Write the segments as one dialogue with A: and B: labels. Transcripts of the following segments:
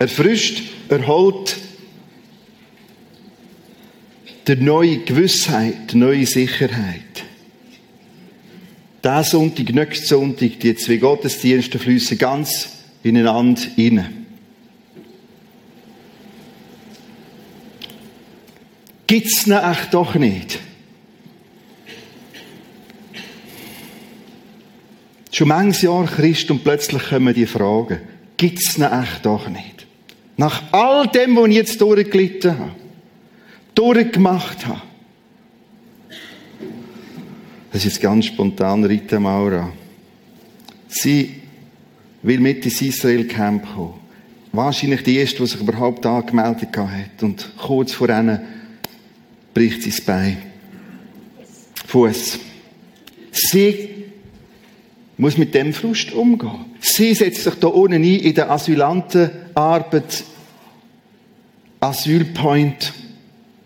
A: erfrischt, erholt, der neue Gewissheit, der neue Sicherheit. Der Sonntag, nächsten Sonntag, die zwei Gottesdienste fließen ganz ineinander hinein. Gibt's ihn echt doch nicht? Schon manches Jahr Christ und plötzlich kommen die Fragen. Gibt's ihn echt doch nicht? Nach all dem, was ich jetzt durchgelitten habe, durchgemacht habe. Das ist jetzt ganz spontan Rita Maura. Sie will mit ins Israel-Camp kommen. Wahrscheinlich die erste, die sich überhaupt angemeldet hat. Und kurz vor ihnen bricht sie das Bein. Fuß. Sie muss mit dem Frust umgehen. Sie setzt sich da unten ein in der Asylantenarbeit, Asylpoint,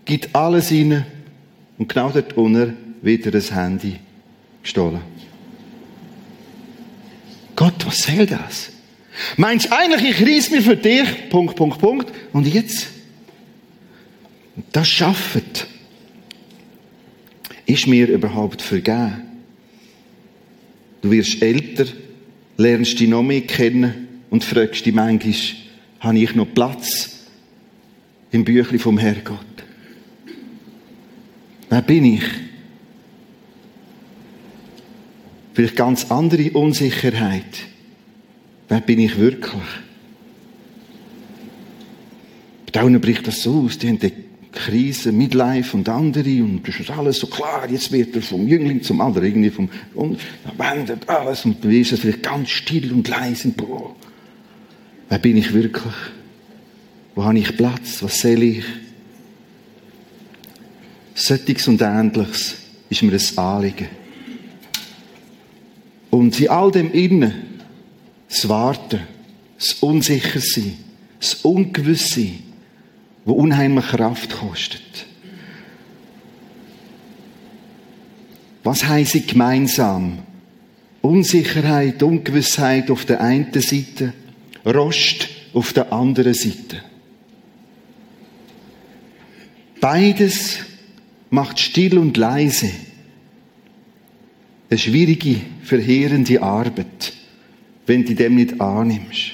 A: gibt alles rein und genau dort unten wieder das Handy gestohlen. Gott, was soll das? Meinst du eigentlich, ich reiss mir für dich, Punkt, Punkt, Punkt, und jetzt? Das schafft. Ist mir überhaupt vergeben? Du wirst älter, lernst dich noch mehr kennen und fragst dich manchmal, habe ich noch Platz im Büchlein vom Herrgott? Wer bin ich? Vielleicht ganz andere Unsicherheit. Wer bin ich wirklich? Bei Daunen bricht das so aus. Die haben die Krise, Midlife und andere und das ist alles so klar. Jetzt wird er vom Jüngling zum anderen irgendwie vom, und wendet alles und wirst es vielleicht ganz still und leise. Boah. Wer bin ich wirklich? Wo habe ich Platz? Was soll ich? Sättiges und Ähnliches ist mir ein Anliegen. Und in all dem Innen, das Warten, das Unsichersein, das Ungewisse, wo unheimlich Kraft kostet. Was heisst gemeinsam? Unsicherheit, Ungewissheit auf der einen Seite, Rost auf der anderen Seite. Beides macht still und leise eine schwierige, verheerende Arbeit, wenn du dem nicht annimmst.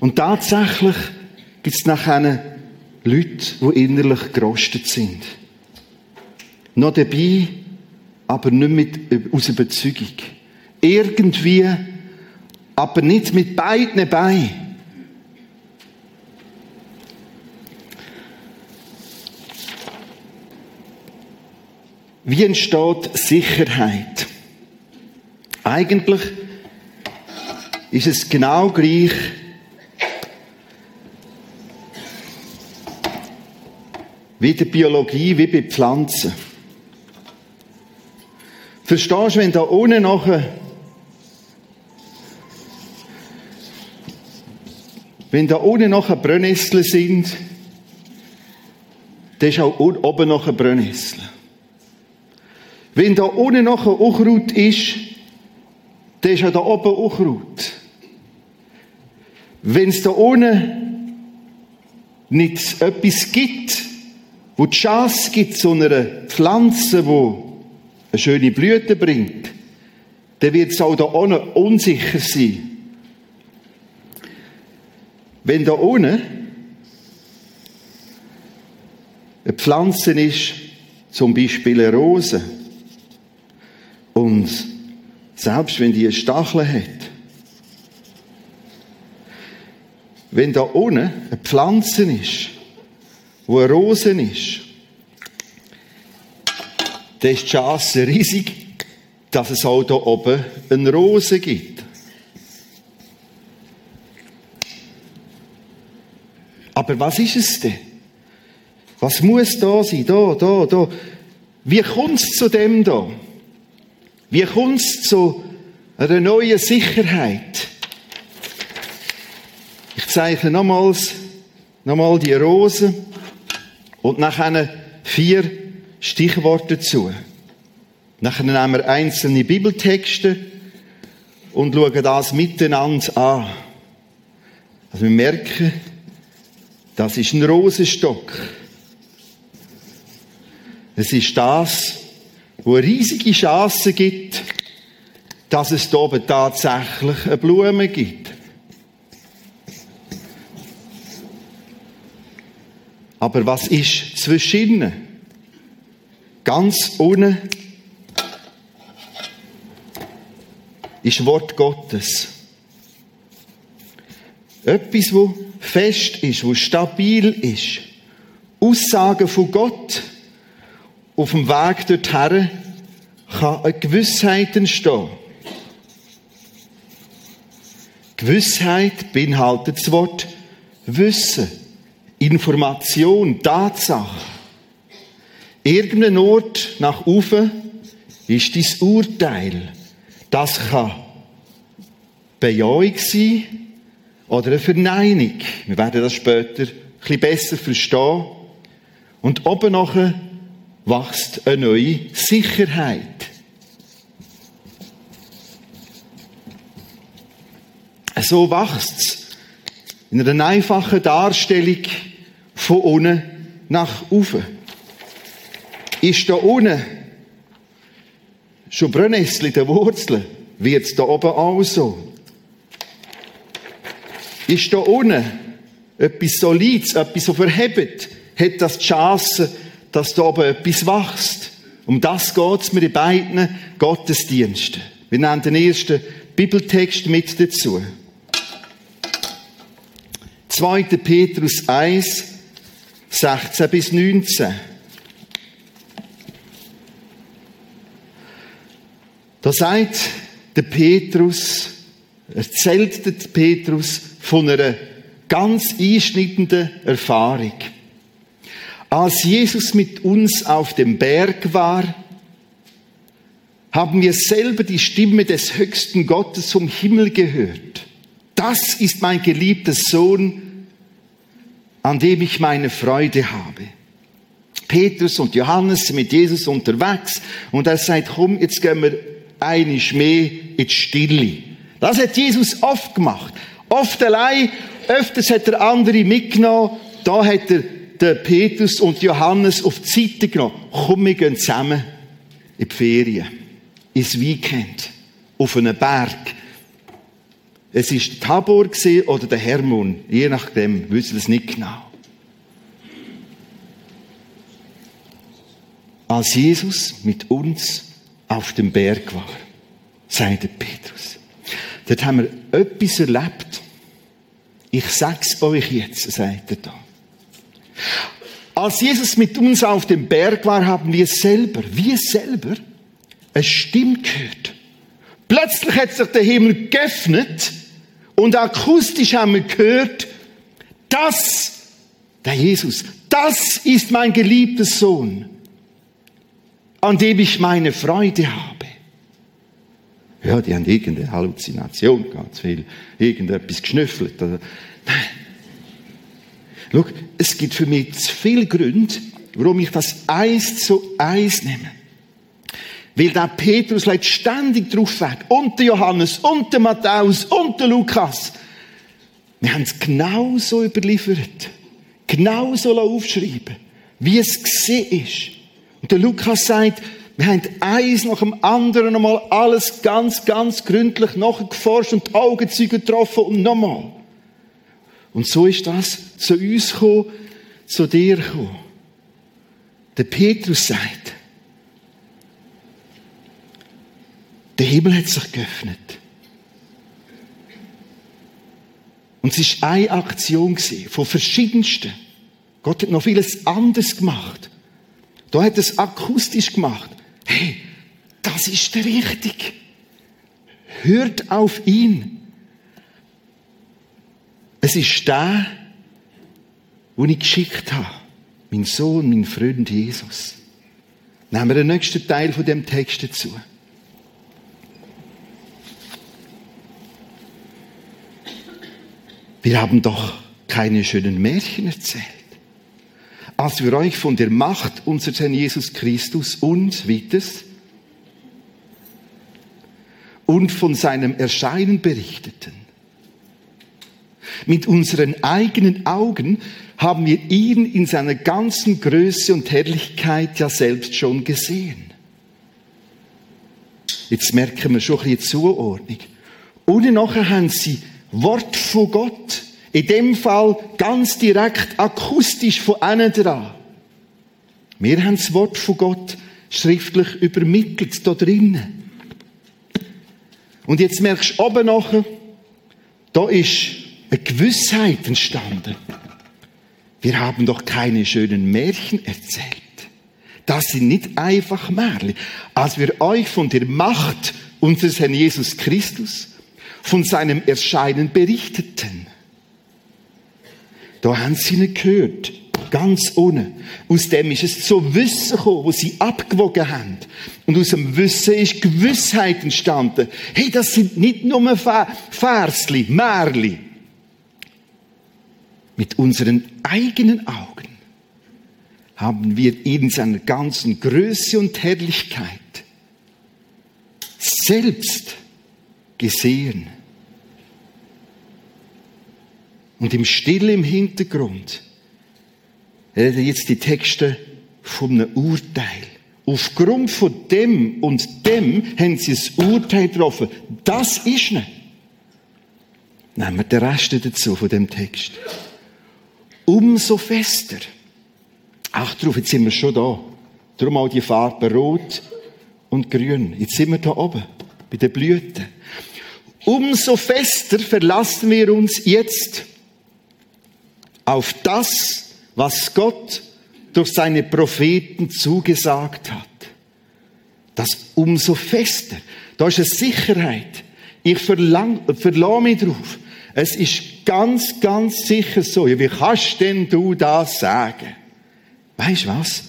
A: Und tatsächlich gibt es nachher Leute, die innerlich gerostet sind. Noch dabei, aber nicht mit, aus Überzeugung. Irgendwie, aber nicht mit beiden Beinen. Wie entsteht Sicherheit? Eigentlich ist es genau gleich wie der Biologie, wie bei Pflanzen. Verstehst du, wenn da unten nachher wenn da unten nachher Brennnesseln sind, dann ist auch oben nachher Brennnesseln. Wenn da unten noch ein Unkraut ist, dann ist ja da oben Unkraut. Wenn es da unten nicht etwas gibt, wo die Chance gibt zu einer Pflanze, wo eine schöne Blüte bringt, dann wird es auch da unten unsicher sein. Wenn da unten eine Pflanze ist, zum Beispiel eine Rose, und selbst wenn die Stacheln hat, wenn da unten eine Pflanze ist, wo eine Rose ist, dann ist die Chance riesig, dass es auch da oben eine Rose gibt. Aber was ist es denn? Was muss da sein? Da, da, da. Wie kommt es zu dem da? Wie kommt es zu einer neuen Sicherheit? Ich zeichne nochmals, nochmal die Rose und nachher vier Stichworte dazu. Nachher nehmen wir einzelne Bibeltexte und schauen das miteinander an. Also wir merken, das ist ein Rosenstock. Es ist das, wo riesige Chance gibt, dass es da oben tatsächlich eine Blume gibt. Aber was ist zwischen ihnen? Ganz unten ist Wort Gottes. Etwas, wo fest ist, wo stabil ist. Aussagen von Gott auf dem Weg dorthin kann eine Gewissheit entstehen. Gewissheit beinhaltet das Wort Wissen, Information, Tatsache. Irgendein Ort nach oben ist dein Urteil. Das kann Bejahung sein oder eine Verneinung. Wir werden das später ein bisschen besser verstehen. Und oben nachher wächst eine neue Sicherheit. So wächst es in einer einfachen Darstellung von unten nach oben. Ist da unten schon Brennnessel in den Wurzeln, wird es da oben auch so. Ist da unten etwas Solides, etwas, so verhebt, hat das die Chance, dass da oben etwas wächst. Um das geht es mir in beiden Gottesdiensten. Wir nehmen den ersten Bibeltext mit dazu. 2. Petrus 1, 16 bis 19. Da sagt der Petrus, erzählt der Petrus von einer ganz einschneidenden Erfahrung. Als Jesus mit uns auf dem Berg war, haben wir selber die Stimme des höchsten Gottes vom Himmel gehört. Das ist mein geliebter Sohn, an dem ich meine Freude habe. Petrus und Johannes sind mit Jesus unterwegs und er sagt, komm, jetzt gehen wir einisch mehr in Stille. Das hat Jesus oft gemacht. Oft allein, öfters hat er andere mitgenommen. Da hat er den Petrus und Johannes auf die Seite genommen. Komm, wir gehen zusammen in die Ferien, ins Weekend, auf einen Berg. Es ist Tabor oder der Hermon, je nachdem, wissen es nicht genau. Als Jesus mit uns auf dem Berg war, sagte Petrus. Dort haben wir etwas erlebt. Ich sag's euch jetzt, sagt er da. Als Jesus mit uns auf dem Berg war, haben wir selber, wir selber, eine Stimme gehört. Plötzlich hat sich der Himmel geöffnet und akustisch haben wir gehört, das, der Jesus, das ist mein geliebter Sohn an dem ich meine Freude habe. Ja, die haben irgendeine Halluzination, ganz viel, irgendetwas geschnüffelt. Schau, es gibt für mich zu viele Gründe, warum ich das Eis zu Eis nehme. Weil der Petrus leidt ständig drauf weg. Und der Johannes, und der Matthäus, und der Lukas. Wir haben es genauso überliefert. Genauso aufschreiben, wie es gesehen ist. Und der Lukas sagt, wir haben eins nach dem anderen nochmal alles ganz, ganz gründlich nachgeforscht und Augenzeuge getroffen und nochmal. Und so ist das zu uns gekommen, zu dir gekommen. Der Petrus sagt, der Himmel hat sich geöffnet. Und es war eine Aktion von verschiedensten. Gott hat noch vieles anderes gemacht. Da hat es akustisch gemacht. Hey, das ist der richtig. Hört auf ihn. Es ist der, den ich geschickt habe. Mein Sohn, mein Freund Jesus. Nehmen wir den nächsten Teil von dem Text dazu. Wir haben doch keine schönen Märchen erzählt als wir euch von der Macht unseres Herrn Jesus Christus und, weiters, und von seinem Erscheinen berichteten. Mit unseren eigenen Augen haben wir ihn in seiner ganzen Größe und Herrlichkeit ja selbst schon gesehen. Jetzt merken wir schon ein bisschen Zuordnung. Und nachher haben sie Wort von Gott. In dem Fall ganz direkt akustisch von innen dran. Wir haben das Wort von Gott schriftlich übermittelt, da drinnen. Und jetzt merkst du oben nachher, da ist eine Gewissheit entstanden. Wir haben doch keine schönen Märchen erzählt. Das sind nicht einfach Märchen. Als wir euch von der Macht unseres Herrn Jesus Christus, von seinem Erscheinen berichteten, da haben sie ihn gehört. Ganz ohne. Aus dem ist es zu Wissen gekommen, wo sie abgewogen haben. Und aus dem Wissen ist Gewissheit entstanden. Hey, das sind nicht nur Versli, Märli. Mit unseren eigenen Augen haben wir ihn in seiner ganzen Größe und Herrlichkeit selbst gesehen. Und im Stille im Hintergrund reden jetzt die Texte von einem Urteil. Aufgrund von dem und dem haben sie ein Urteil getroffen. Das ist nicht. Nehmen wir den Rest dazu von dem Text. Umso fester. Ach, drauf, jetzt sind wir schon da. Darum auch die Farben rot und grün. Jetzt sind wir da oben, bei den Blüten. Umso fester verlassen wir uns jetzt auf das, was Gott durch seine Propheten zugesagt hat. Das umso fester. Da ist eine Sicherheit. Ich verlang, verlasse mich drauf. Es ist ganz, ganz sicher so. Ja, wie kannst denn du das sagen? Weißt du was?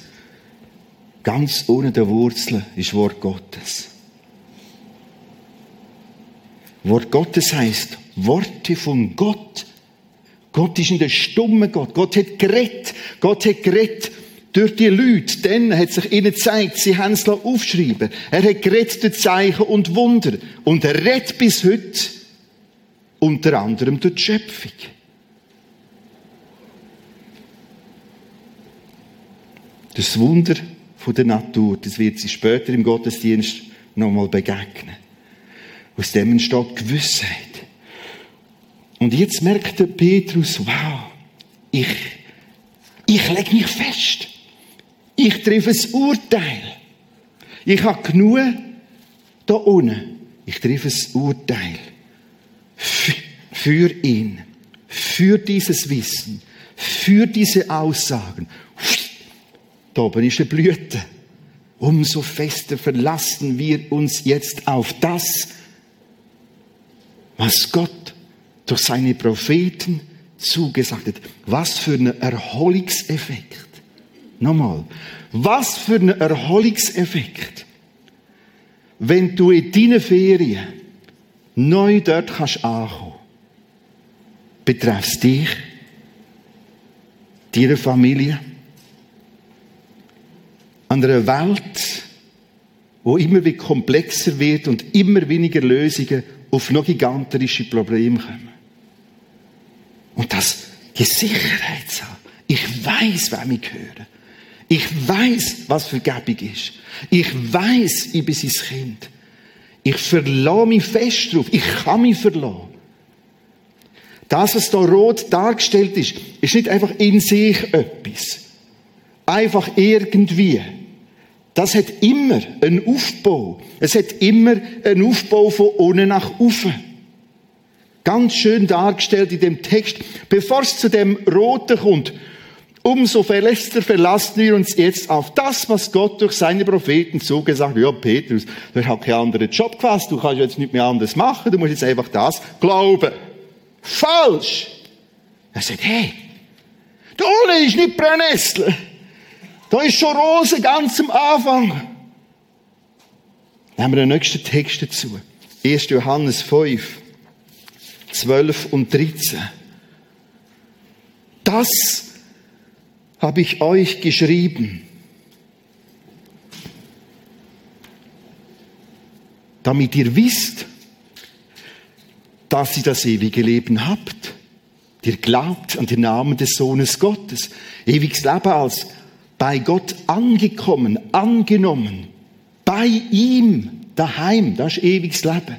A: Ganz ohne der Wurzeln ist Wort Gottes. Wort Gottes heißt Worte von Gott Gott ist in der stumme Gott. Gott hat gerettet. Gott hat gerettet durch die Leute. Dann hat sich ihnen gezeigt, sie haben es aufschreiben Er hat gerettet durch Zeichen und Wunder. Und er rettet bis heute unter anderem durch die Schöpfung. Das Wunder der Natur, das wird sie später im Gottesdienst nochmal begegnen. Aus dem entsteht Gewissheit. Und jetzt merkt der Petrus, wow, ich, ich lege mich fest. Ich treffe ein Urteil. Ich habe genug da unten. Ich treffe ein Urteil. Für ihn. Für dieses Wissen. Für diese Aussagen. Da oben ist eine Blüte. Umso fester verlassen wir uns jetzt auf das, was Gott durch seine Propheten zugesagt hat. Was für ein Erholungseffekt. Nochmal. Was für ein Erholungseffekt. Wenn du in deinen Ferien neu dort kannst ankommen. Betreffst dich, deine Familie, an einer Welt, wo immer wie komplexer wird und immer weniger Lösungen auf noch gigantische Probleme kommen. Und das, die Sicherheit zu haben. Ich weiß, wem ich höre. Ich weiß, was Vergebung ist. Ich weiß, ich bin sein Kind. Ich verlasse mich fest drauf. Ich kann mich verlassen. Das, was da rot dargestellt ist, ist nicht einfach in sich etwas. Einfach irgendwie. Das hat immer einen Aufbau. Es hat immer einen Aufbau von unten nach oben. Ganz schön dargestellt in dem Text. Bevor es zu dem Roten kommt, umso verlässlicher verlassen wir uns jetzt auf das, was Gott durch seine Propheten zugesagt hat. Ja, Petrus, du hast keinen anderen Job gefasst, du kannst jetzt nicht mehr anders machen, du musst jetzt einfach das glauben. Falsch! Er sagt, hey, da oben ist nicht Brennnessel. Da ist schon Rose ganz am Anfang. Haben wir den nächsten Text dazu. 1. Johannes 5. 12 und 13. Das habe ich euch geschrieben, damit ihr wisst, dass ihr das ewige Leben habt Ihr glaubt an den Namen des Sohnes Gottes. Ewiges Leben als bei Gott angekommen, angenommen. Bei ihm, daheim. Das ist ewiges Leben.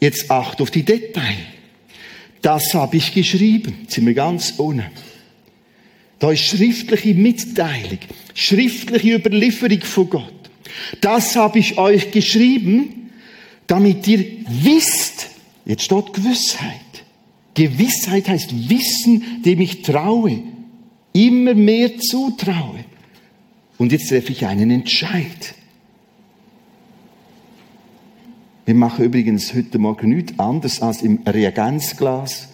A: Jetzt acht auf die Details. Das habe ich geschrieben. Sind wir ganz ohne. Da ist schriftliche Mitteilung, schriftliche Überlieferung von Gott. Das habe ich euch geschrieben, damit ihr wisst, jetzt steht Gewissheit. Gewissheit heißt Wissen, dem ich traue, immer mehr zutraue. Und jetzt treffe ich einen Entscheid. Wir machen übrigens heute Morgen nichts anderes als im Reagenzglas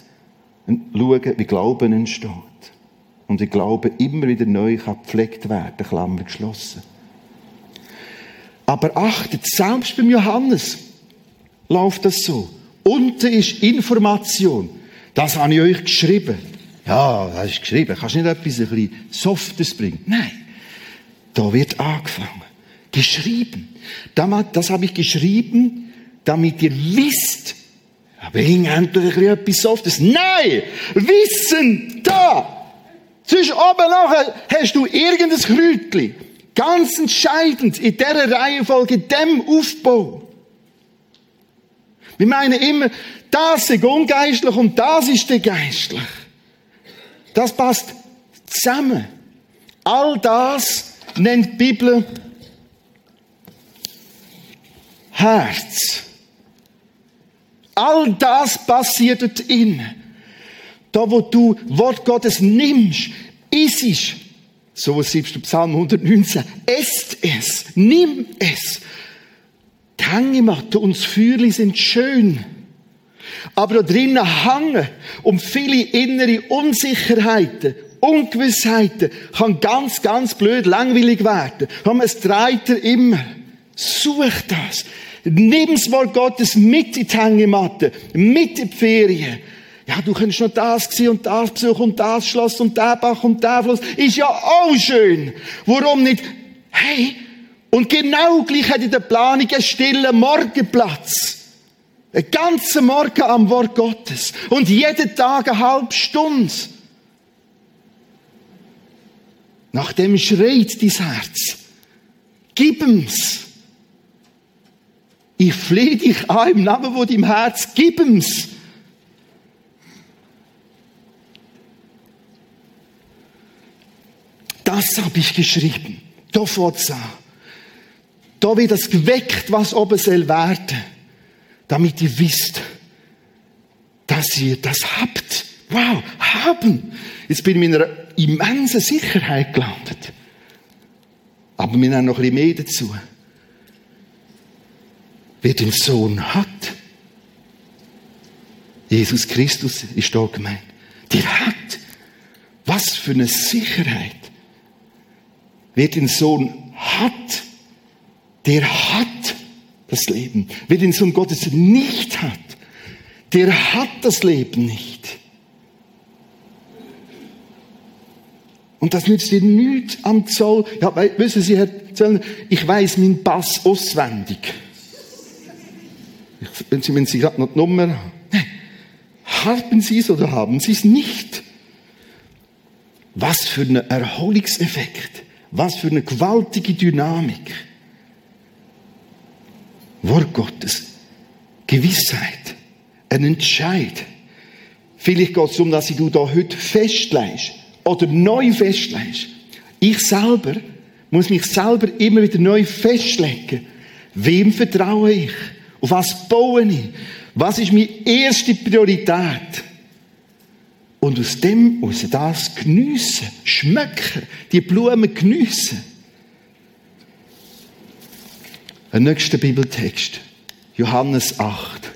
A: schauen, wie Glauben entsteht. Und wie Glauben immer wieder neu gepflegt werden, Klammer geschlossen. Aber achtet, selbst beim Johannes läuft das so. Unten ist Information. Das habe ich euch geschrieben. Ja, das ist geschrieben. Kannst nicht etwas ein bisschen Softes bringen? Nein. Da wird angefangen. Geschrieben. Das habe ich geschrieben, damit ihr wisst, bring endlich ein etwas Softes. Nein! Wissen da! Zwischen oben nachher hast du irgendein Kräutchen. Ganz entscheidend in dieser Reihenfolge, in dem Aufbau. Wir meinen immer, das ist ungeistlich und das ist der geistlich. Das passt zusammen. All das nennt die Bibel Herz. All das passiert dort innen. Da, wo du Wort Gottes nimmst, es, so was siehst du Psalm 119, esst es, nimm es. Die Hängematte und das Feuerli sind schön. Aber da drinnen hängen um viele innere Unsicherheiten, Ungewissheiten, kann ganz, ganz blöd langweilig werden. Komm, es dreht er immer. Such das. Nimm das Wort Gottes mit in die Hängematte, mit in die Ferien. Ja, du könntest noch das sehen und das besuchen und das Schloss und der Bach und der Fluss. Ist ja auch schön. Warum nicht? Hey, und genau gleich hat in der Planung einen stillen Morgenplatz. Einen ganzen Morgen am Wort Gottes. Und jeden Tag eine halbe Stunde. Nach dem schreit dein Herz. Gib ihm's. Ich flehe dich an im Namen von deinem Herz. Gib ihm's. Das habe ich geschrieben. Da fährt's an. Da wird das geweckt, was oben soll werden. Damit ihr wisst, dass ihr das habt. Wow, haben. Jetzt bin ich in einer immensen Sicherheit gelandet. Aber wir haben noch ein bisschen mehr dazu. Wer den Sohn hat, Jesus Christus ist da gemeint, der hat, was für eine Sicherheit. Wer den Sohn hat, der hat das Leben. Wer den Sohn Gottes nicht hat, der hat das Leben nicht. Und das nützt dir nichts am Zoll. Ja, wissen Sie, Herr Zöllner, ich weiß meinen Pass auswendig. Wenn Sie, wenn Sie gerade noch die Nummer haben. Haben Sie es oder haben Sie es nicht? Was für ein Erholungseffekt. Was für eine gewaltige Dynamik. Wort Gottes. Gewissheit. Ein Entscheid. Vielleicht geht es darum, dass du da heute festlegst oder neu festlegst. Ich selber muss mich selber immer wieder neu festlegen. Wem vertraue ich? Auf was baue ich? Was ist meine erste Priorität? Und aus dem, aus das geniessen, schmecken, die Blumen geniessen. Ein nächster Bibeltext. Johannes 8.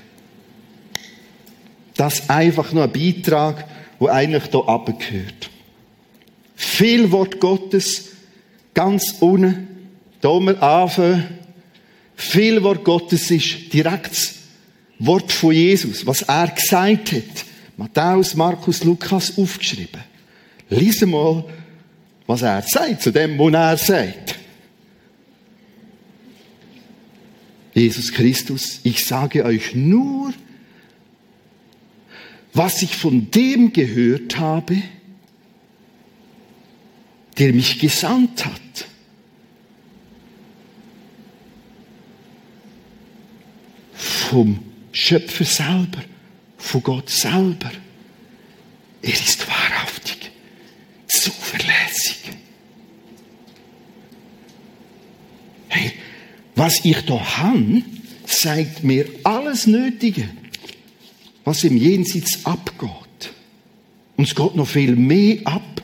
A: Das einfach nur ein Beitrag, wo eigentlich hier abgehört. Viel Wort Gottes, ganz unten, da mal anfangen. Viel Wort Gottes ist direkt das Wort von Jesus, was er gesagt hat. Matthäus, Markus, Lukas aufgeschrieben. Lies mal, was er sagt, zu dem, was er sagt. Jesus Christus, ich sage euch nur, was ich von dem gehört habe, der mich gesandt hat. Vom Schöpfer selber, von Gott selber. Er ist wahrhaftig, zuverlässig. Hey, was ich da habe, zeigt mir alles Nötige, was im Jenseits abgeht. Und es geht noch viel mehr ab,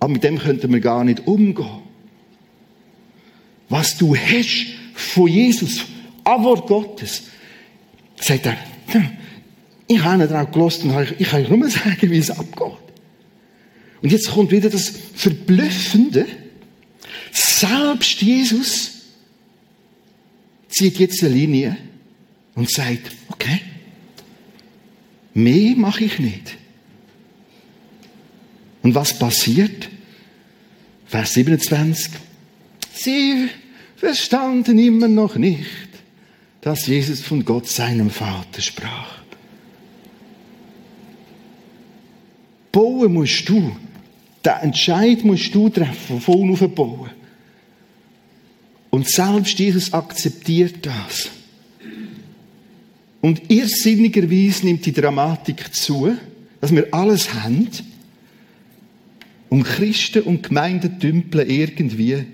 A: aber mit dem könnten wir gar nicht umgehen. Was du hast von Jesus, ein Wort Gottes, sagt er, ich habe nicht drauf gelassen und ich kann nur sagen, wie es abgeht. Und jetzt kommt wieder das Verblüffende. Selbst Jesus zieht jetzt eine Linie und sagt, okay, mehr mache ich nicht. Und was passiert? Vers 27. Sie verstanden immer noch nicht, dass Jesus von Gott seinem Vater sprach. Bauen musst du. Den Entscheid musst du treffen, von auf bauen. Und selbst Jesus akzeptiert das. Und irrsinnigerweise nimmt die Dramatik zu, dass wir alles haben, um Christen und Gemeinden dümpeln irgendwie,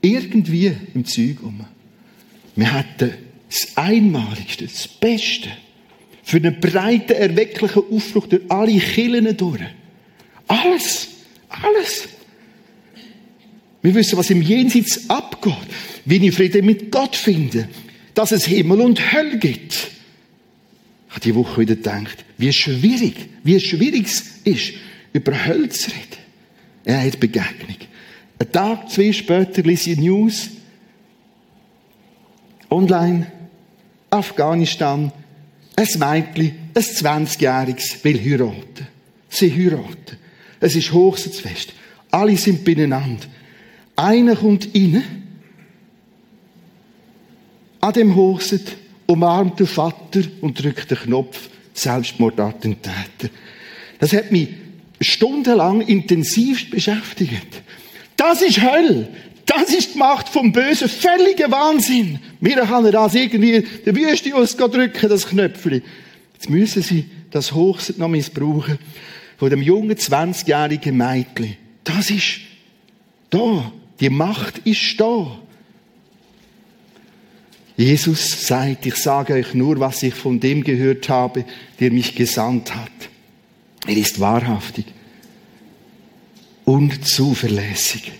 A: irgendwie im Zeug um. Wir hätten das Einmaligste, das Beste, für einen breiten, erwecklichen Aufbruch durch alle Killen durch. Alles, alles. Wir wissen, was im Jenseits abgeht, wie ich Frieden mit Gott finde, dass es Himmel und Hölle gibt. Ich habe die Woche wieder gedacht, wie schwierig, wie schwierig es ist, über Hölle zu reden. Er hat Begegnung. Ein Tag, zwei später lese ich News. Online. Afghanistan. Ein Mädchen, ein 20-Jähriges, will heiraten. Sie heiraten. Es ist Hochzeitsfest. Alle sind beieinander. Einer kommt rein. An dem Hochzeit umarmt der Vater und drückt den Knopf Selbstmordattentäter. Das hat mich stundenlang intensiv beschäftigt. Das ist Hölle. Das ist die Macht vom Bösen. Völliger Wahnsinn. Wir haben das irgendwie der Wüste drücken, das Knöpfchen. Jetzt müssen sie das Hochset noch missbrauchen von dem jungen 20-jährigen Mädchen. Das ist da. Die Macht ist da. Jesus sagt, ich sage euch nur, was ich von dem gehört habe, der mich gesandt hat. Er ist wahrhaftig und zuverlässig.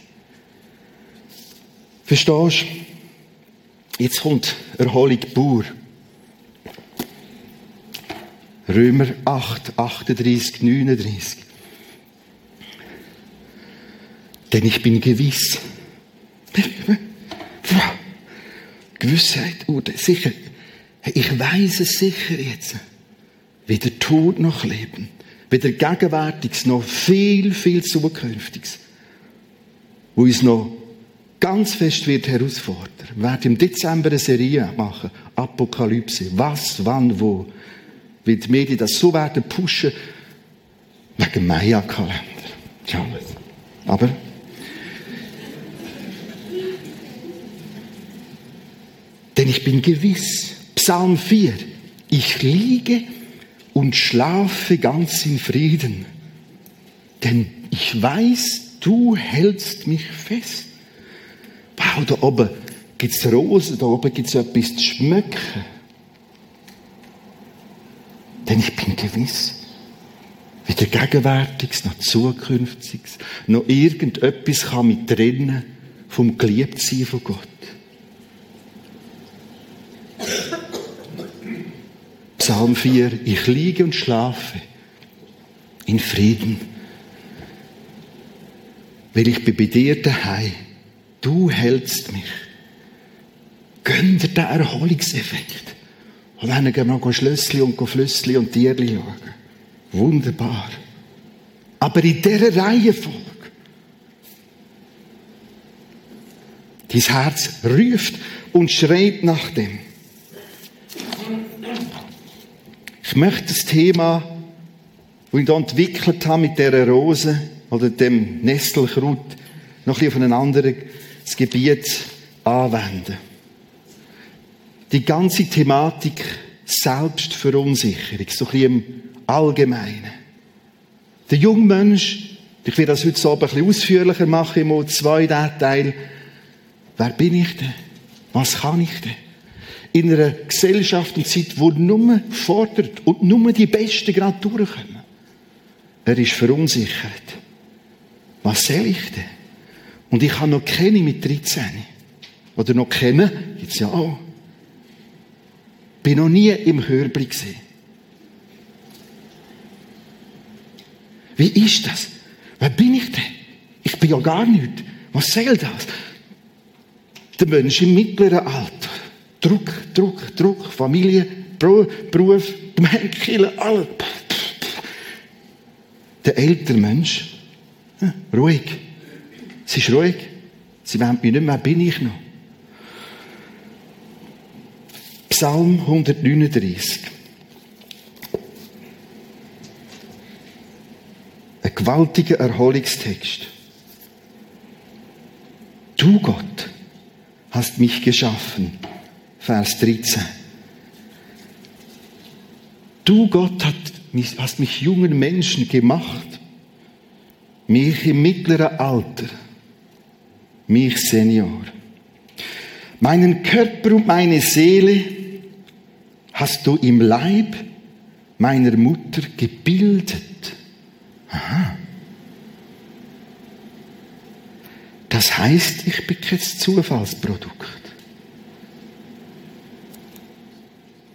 A: Verstehst du? Jetzt kommt Erholung pur. Römer 8, 38, 39. Denn ich bin gewiss. Gewissheit, oh, sicher. Ich weiß es sicher jetzt. Weder Tod noch Leben weder Gegenwärtiges noch viel, viel Zukünftiges, wo uns noch ganz fest wird herausfordern. Wir werden im Dezember eine Serie machen, Apokalypse. Was, wann, wo. Weil die Medien das so werden pushen, wegen Maya-Kalender. Ja, aber denn ich bin gewiss, Psalm 4, ich liege und schlafe ganz in Frieden. Denn ich weiß, du hältst mich fest. Wow, da oben gibt's Rosen, da oben gibt's etwas zu schmecken. Denn ich bin gewiss, weder Gegenwärtiges noch Zukünftiges, noch irgendetwas kann mich trennen vom Geliebtsein von Gott. Psalm 4, ich liege und schlafe in Frieden, weil ich bin bei dir daheim. Du hältst mich. Gönn dir den Erholungseffekt. Und dann gehen wir noch Schlössli und Flüssli und Tierli schauen. Wunderbar. Aber in dieser Reihenfolge. Dein Herz ruft und schreit nach dem. Ich möchte das Thema wo ich da entwickelt habe mit dieser Rose oder dem Nestelkraut, noch ein bisschen auf ein anderes Gebiet anwenden. Die ganze Thematik Selbstverunsicherung, so ein bisschen im Allgemeinen. Der junge Mensch, ich will das heute so ein bisschen ausführlicher machen, im zwei Teil. Wer bin ich denn? Was kann ich denn? In einer Gesellschaft und Zeit, wo nur fordert und nur die Besten gerade durchkommen. Er ist verunsichert. Was soll ich denn? Und ich habe noch keine mit 13. Oder noch kennen, gibt's ja auch. Bin noch nie im Hörblick gesehen. Wie ist das? Wer bin ich denn? Ich bin ja gar nicht. Was soll das? Der Mensch im mittleren Alter. Druck, Druck, Druck, Familie, Beruf, Gemeindekille, alles. Der ältere Mensch, ruhig. Es ist ruhig. Sie wollen mich nicht mehr, bin ich noch? Psalm 139. Ein gewaltiger Erholungstext. Du Gott hast mich geschaffen. Vers 13. Du Gott hast mich jungen Menschen gemacht. Mich im mittleren Alter. Mich Senior. Meinen Körper und meine Seele hast du im Leib meiner Mutter gebildet. Aha. Das heißt, ich bin kein Zufallsprodukt.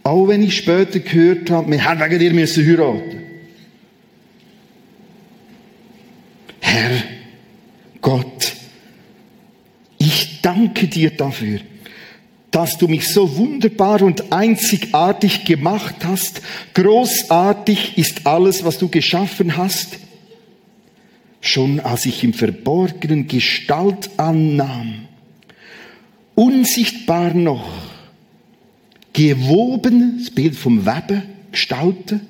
A: Auch wenn ich später gehört habe, wir haben wegen dir müssen heiraten. Herr, Gott, danke dir dafür dass du mich so wunderbar und einzigartig gemacht hast. Großartig ist alles, was du geschaffen hast. Schon als ich im Verborgenen Gestalt annahm, unsichtbar noch, gewoben, das Bild vom Weben, Gestalten,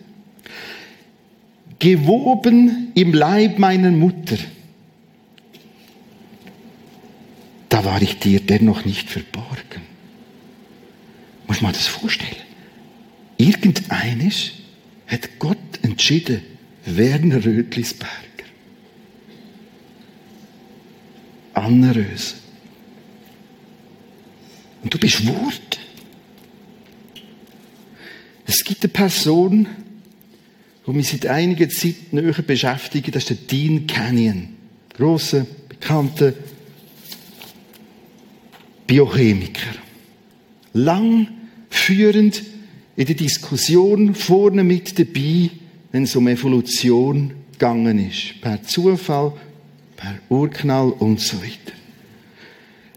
A: gewoben im Leib meiner Mutter, da war ich dir dennoch nicht verborgen. Muss man das vorstellen? Irgendeines hat Gott entschieden, Werner Rötlisberger. Anna Röse. Und du bist Wort. Es gibt eine Person, die mich seit einiger Zeit näher beschäftigt, das ist der Dean Canyon. Grosser, bekannter Biochemiker. Lang führend in der Diskussion vorne mit dabei, wenn es um Evolution gegangen ist. Per Zufall, per Urknall und so weiter.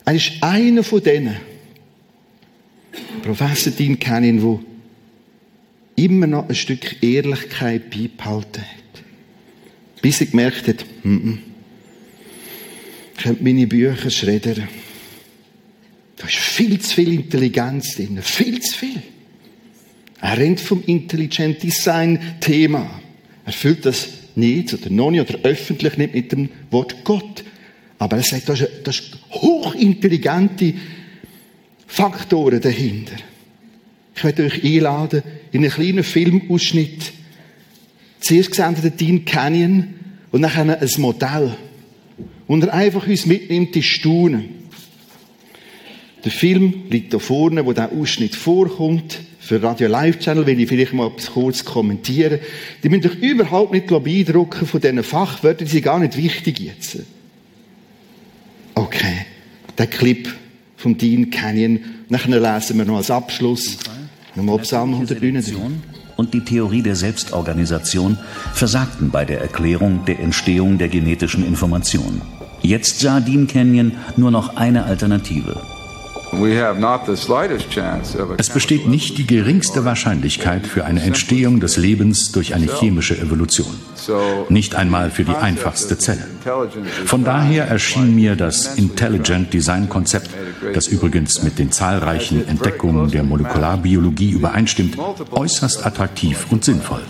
A: Er ist einer von denen, Professor Dean Cannon, der immer noch ein Stück Ehrlichkeit beibehalten hat. Bis er gemerkt hat, mm -mm, ich könnte meine Bücher schreddern. Da ist viel zu viel Intelligenz drin. Viel zu viel. Er rennt vom Intelligent Design Thema. Er füllt das nicht oder noch nicht oder öffentlich nicht mit dem Wort Gott. Aber er sagt, da ist, ist hochintelligente Faktoren dahinter. Ich werde euch einladen in einen kleinen Filmausschnitt. Zuerst sehen wir den Dean Canyon und dann ein Modell. Und er einfach uns mitnimmt, die Staunen. Der Film liegt da vorne, wo der Ausschnitt vorkommt. Für Radio Live Channel will ich vielleicht mal kurz kommentieren. Die müssen euch überhaupt nicht beeindrucken von diesen Fachwörtern, die sind gar nicht wichtig jetzt. Okay. Der Clip vom Dean Canyon. Nachher lesen wir noch als Abschluss nochmal Psalm 139.
B: Und die Theorie der Selbstorganisation versagten bei der Erklärung der Entstehung der genetischen Information. Jetzt sah Dean Canyon nur noch eine Alternative.
C: Es besteht nicht die geringste Wahrscheinlichkeit für eine Entstehung des Lebens durch eine chemische Evolution. Nicht einmal für die einfachste Zelle. Von daher erschien mir das Intelligent Design Konzept, das übrigens mit den zahlreichen Entdeckungen der Molekularbiologie übereinstimmt, äußerst attraktiv und sinnvoll.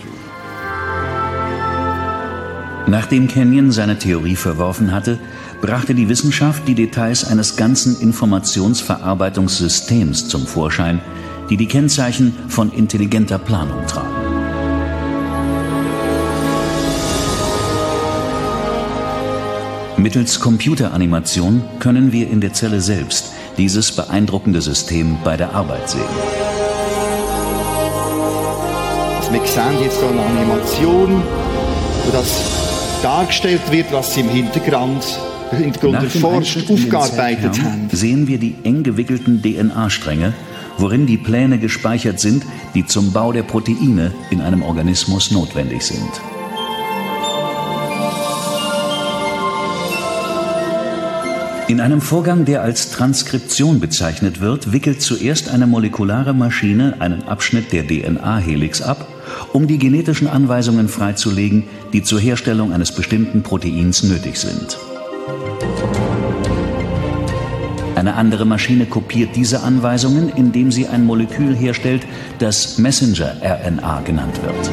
B: Nachdem Kenyon seine Theorie verworfen hatte, brachte die Wissenschaft die Details eines ganzen Informationsverarbeitungssystems zum Vorschein, die die Kennzeichen von intelligenter Planung tragen. Mittels Computeranimation können wir in der Zelle selbst dieses beeindruckende System bei der Arbeit sehen.
A: Wir sehen jetzt eine Animation, wo das dargestellt wird, was im Hintergrund erforscht, aufgearbeitet haben.
B: Sehen wir die eng gewickelten DNA-Stränge, worin die Pläne gespeichert sind, die zum Bau der Proteine in einem Organismus notwendig sind. In einem Vorgang, der als Transkription bezeichnet wird, wickelt zuerst eine molekulare Maschine einen Abschnitt der DNA-Helix ab, um die genetischen Anweisungen freizulegen, die zur Herstellung eines bestimmten Proteins nötig sind. Eine andere Maschine kopiert diese Anweisungen, indem sie ein Molekül herstellt, das Messenger-RNA genannt wird.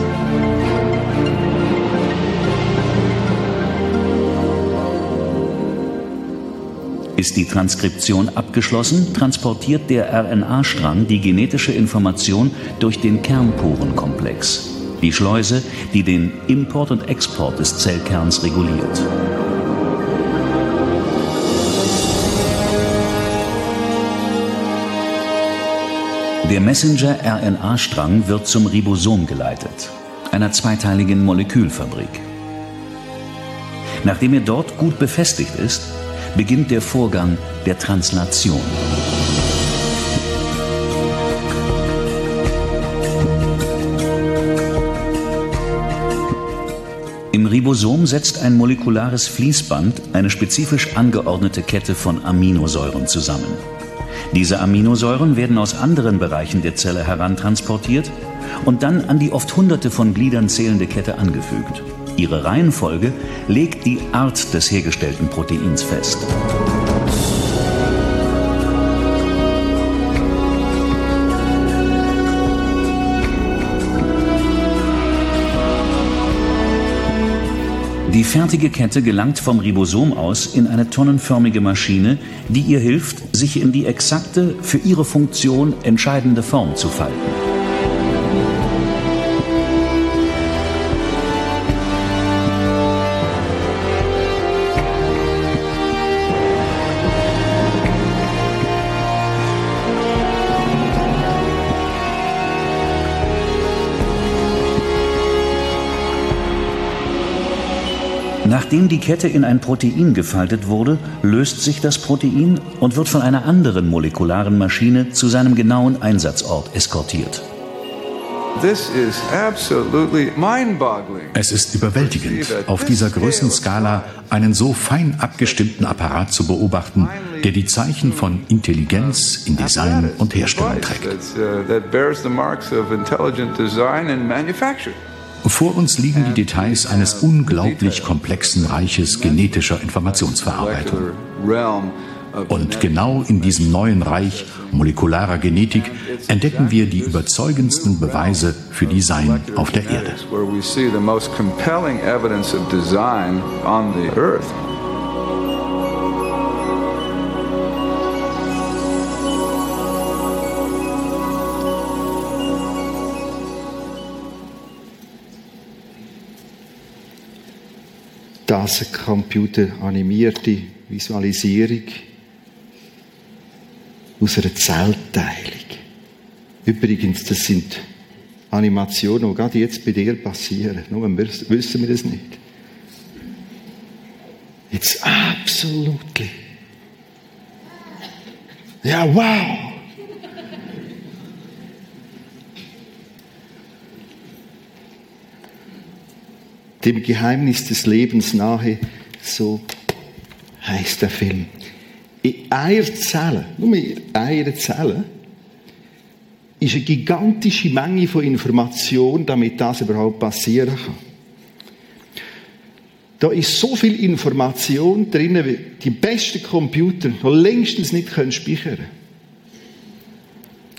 B: Ist die Transkription abgeschlossen, transportiert der RNA-Strang die genetische Information durch den Kernporenkomplex, die Schleuse, die den Import und Export des Zellkerns reguliert. Der Messenger-RNA-Strang wird zum Ribosom geleitet, einer zweiteiligen Molekülfabrik. Nachdem er dort gut befestigt ist, beginnt der Vorgang der Translation. Im Ribosom setzt ein molekulares Fließband eine spezifisch angeordnete Kette von Aminosäuren zusammen. Diese Aminosäuren werden aus anderen Bereichen der Zelle herantransportiert und dann an die oft hunderte von Gliedern zählende Kette angefügt. Ihre Reihenfolge legt die Art des hergestellten Proteins fest. Die fertige Kette gelangt vom Ribosom aus in eine tonnenförmige Maschine, die ihr hilft, sich in die exakte, für ihre Funktion entscheidende Form zu falten. Nachdem die Kette in ein Protein gefaltet wurde, löst sich das Protein und wird von einer anderen molekularen Maschine zu seinem genauen Einsatzort eskortiert.
C: Es ist überwältigend, auf dieser Größenskala einen so fein abgestimmten Apparat zu beobachten, der die Zeichen von Intelligenz in Design und Herstellung trägt. Vor uns liegen die Details eines unglaublich komplexen Reiches genetischer Informationsverarbeitung. Und genau in diesem neuen Reich molekularer Genetik entdecken wir die überzeugendsten Beweise für Design auf der Erde.
A: Das eine computeranimierte Visualisierung aus einer Zellteilung. Übrigens, das sind Animationen, die gerade jetzt bei dir passieren. Nur wissen wir das nicht. It's absolutely. Ja, wow! Dem Geheimnis des Lebens nahe, so heißt der Film. In einer Zelle, nur in einer Zelle, ist eine gigantische Menge von Informationen, damit das überhaupt passieren kann. Da ist so viel Information drin, wie die besten Computer noch längstens nicht können speichern können.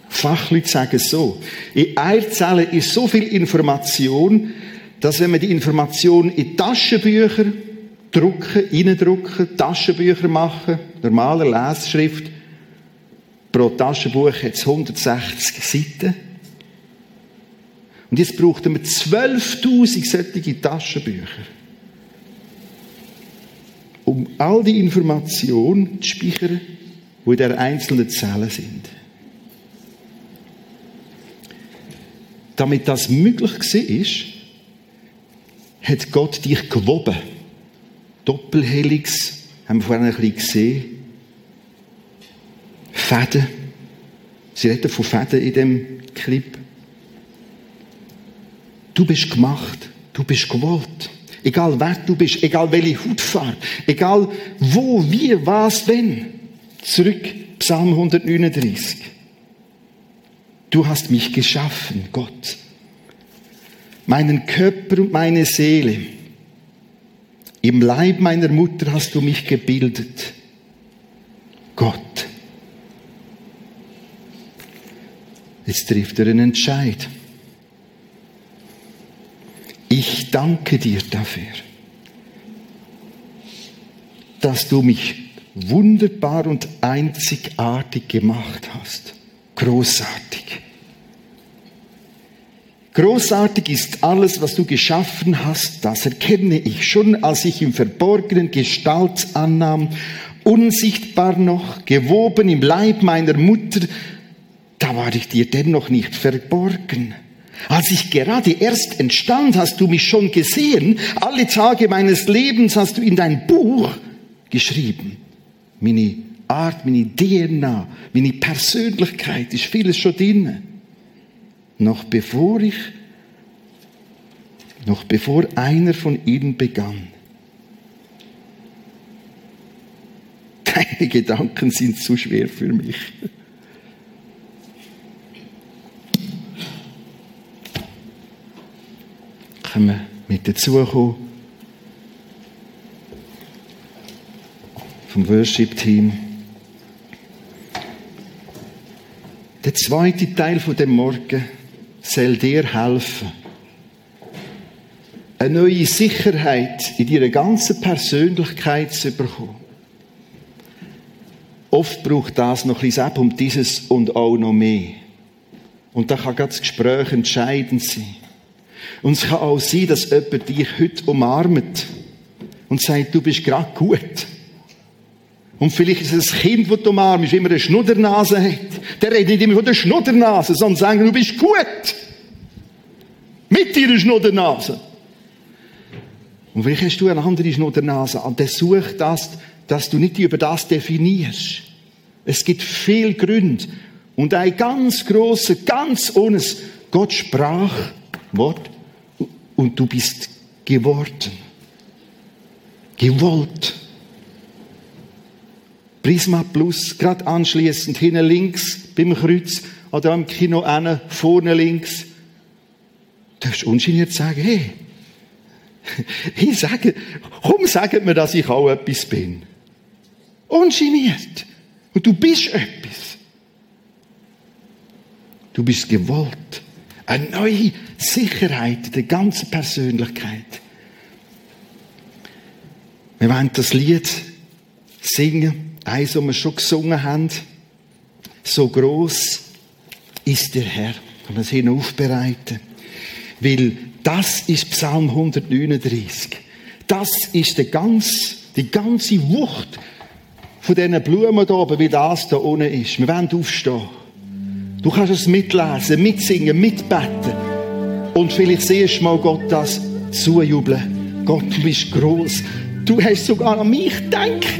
A: Fachleute sagen es so. In einer Zelle ist so viel Information, dass wenn wir die Information in Taschenbücher drucken, reindrucken, Taschenbücher machen, normaler Leseschrift, pro Taschenbuch hat es 160 Seiten. Und jetzt brauchten wir 12.000 solche Taschenbücher, um all die Informationen zu speichern, die in der einzelnen Zellen sind. Damit das möglich war, hat Gott dich gewoben. Doppelhelix, haben wir vorhin ein bisschen gesehen. Fäden. Sie reden von Fäden in dem Clip. Du bist gemacht. Du bist gewollt. Egal wer du bist, egal welche Hautfarbe, egal wo, wie, was, wenn. Zurück, Psalm 139. Du hast mich geschaffen, Gott. Meinen Körper und meine Seele. Im Leib meiner Mutter hast du mich gebildet. Gott. Jetzt trifft er einen Entscheid. Ich danke dir dafür, dass du mich wunderbar und einzigartig gemacht hast. Großartig. Großartig ist alles, was du geschaffen hast, das erkenne ich schon, als ich im Verborgenen Gestalt annahm, unsichtbar noch, gewoben im Leib meiner Mutter, da war ich dir dennoch nicht verborgen. Als ich gerade erst entstand, hast du mich schon gesehen. Alle Tage meines Lebens hast du in dein Buch geschrieben. Meine Art, meine DNA, meine Persönlichkeit ist vieles schon drin. Noch bevor ich, noch bevor einer von ihnen begann. Deine Gedanken sind zu schwer für mich. können wir mit dazukommen. Vom Worship-Team. Der zweite Teil von dem Morgen soll dir helfen, eine neue Sicherheit in deiner ganzen Persönlichkeit zu bekommen. Oft braucht das noch ein bisschen um dieses und auch noch mehr. Und da kann das Gespräch entscheidend sein. Und es kann auch sein, dass jemand dich heute umarmt und sagt, du bist gerade gut. Und vielleicht ist es ein Kind, das du umarmst, immer eine Schnuddernase hat. Der redet nicht immer von der Schnuddernase, sondern sagt, du bist gut. Mit deiner Schnuddernase. Und vielleicht hast du eine andere Schnuddernase. Und der sucht das, dass du nicht über das definierst. Es gibt viel Gründe. Und ein ganz grosser, ganz ohnes Gott sprach Wort und du bist geworden. Gewollt. Prisma Plus, gerade anschließend, hinten links, beim Kreuz, oder am Kino eine, vorne links. Du darfst ungeniert sagen, hey, ich sage, komm, sagt mir, dass ich auch etwas bin. Ungeniert. Und du bist etwas. Du bist gewollt. Eine neue Sicherheit der ganzen Persönlichkeit. Wir wollen das Lied singen, eins, das wir schon gesungen haben. So groß ist der Herr. Und das hier aufbereiten. Weil das ist Psalm 139. Das ist die ganze, die ganze Wucht von diesen Blumen da oben, wie das da unten ist. Wir wollen aufstehen. Du kannst es mitlesen, mitsingen, mitbeten. Und vielleicht siehst du mal Gott das zujubeln. Gott, du bist groß. Du hast sogar an mich gedacht.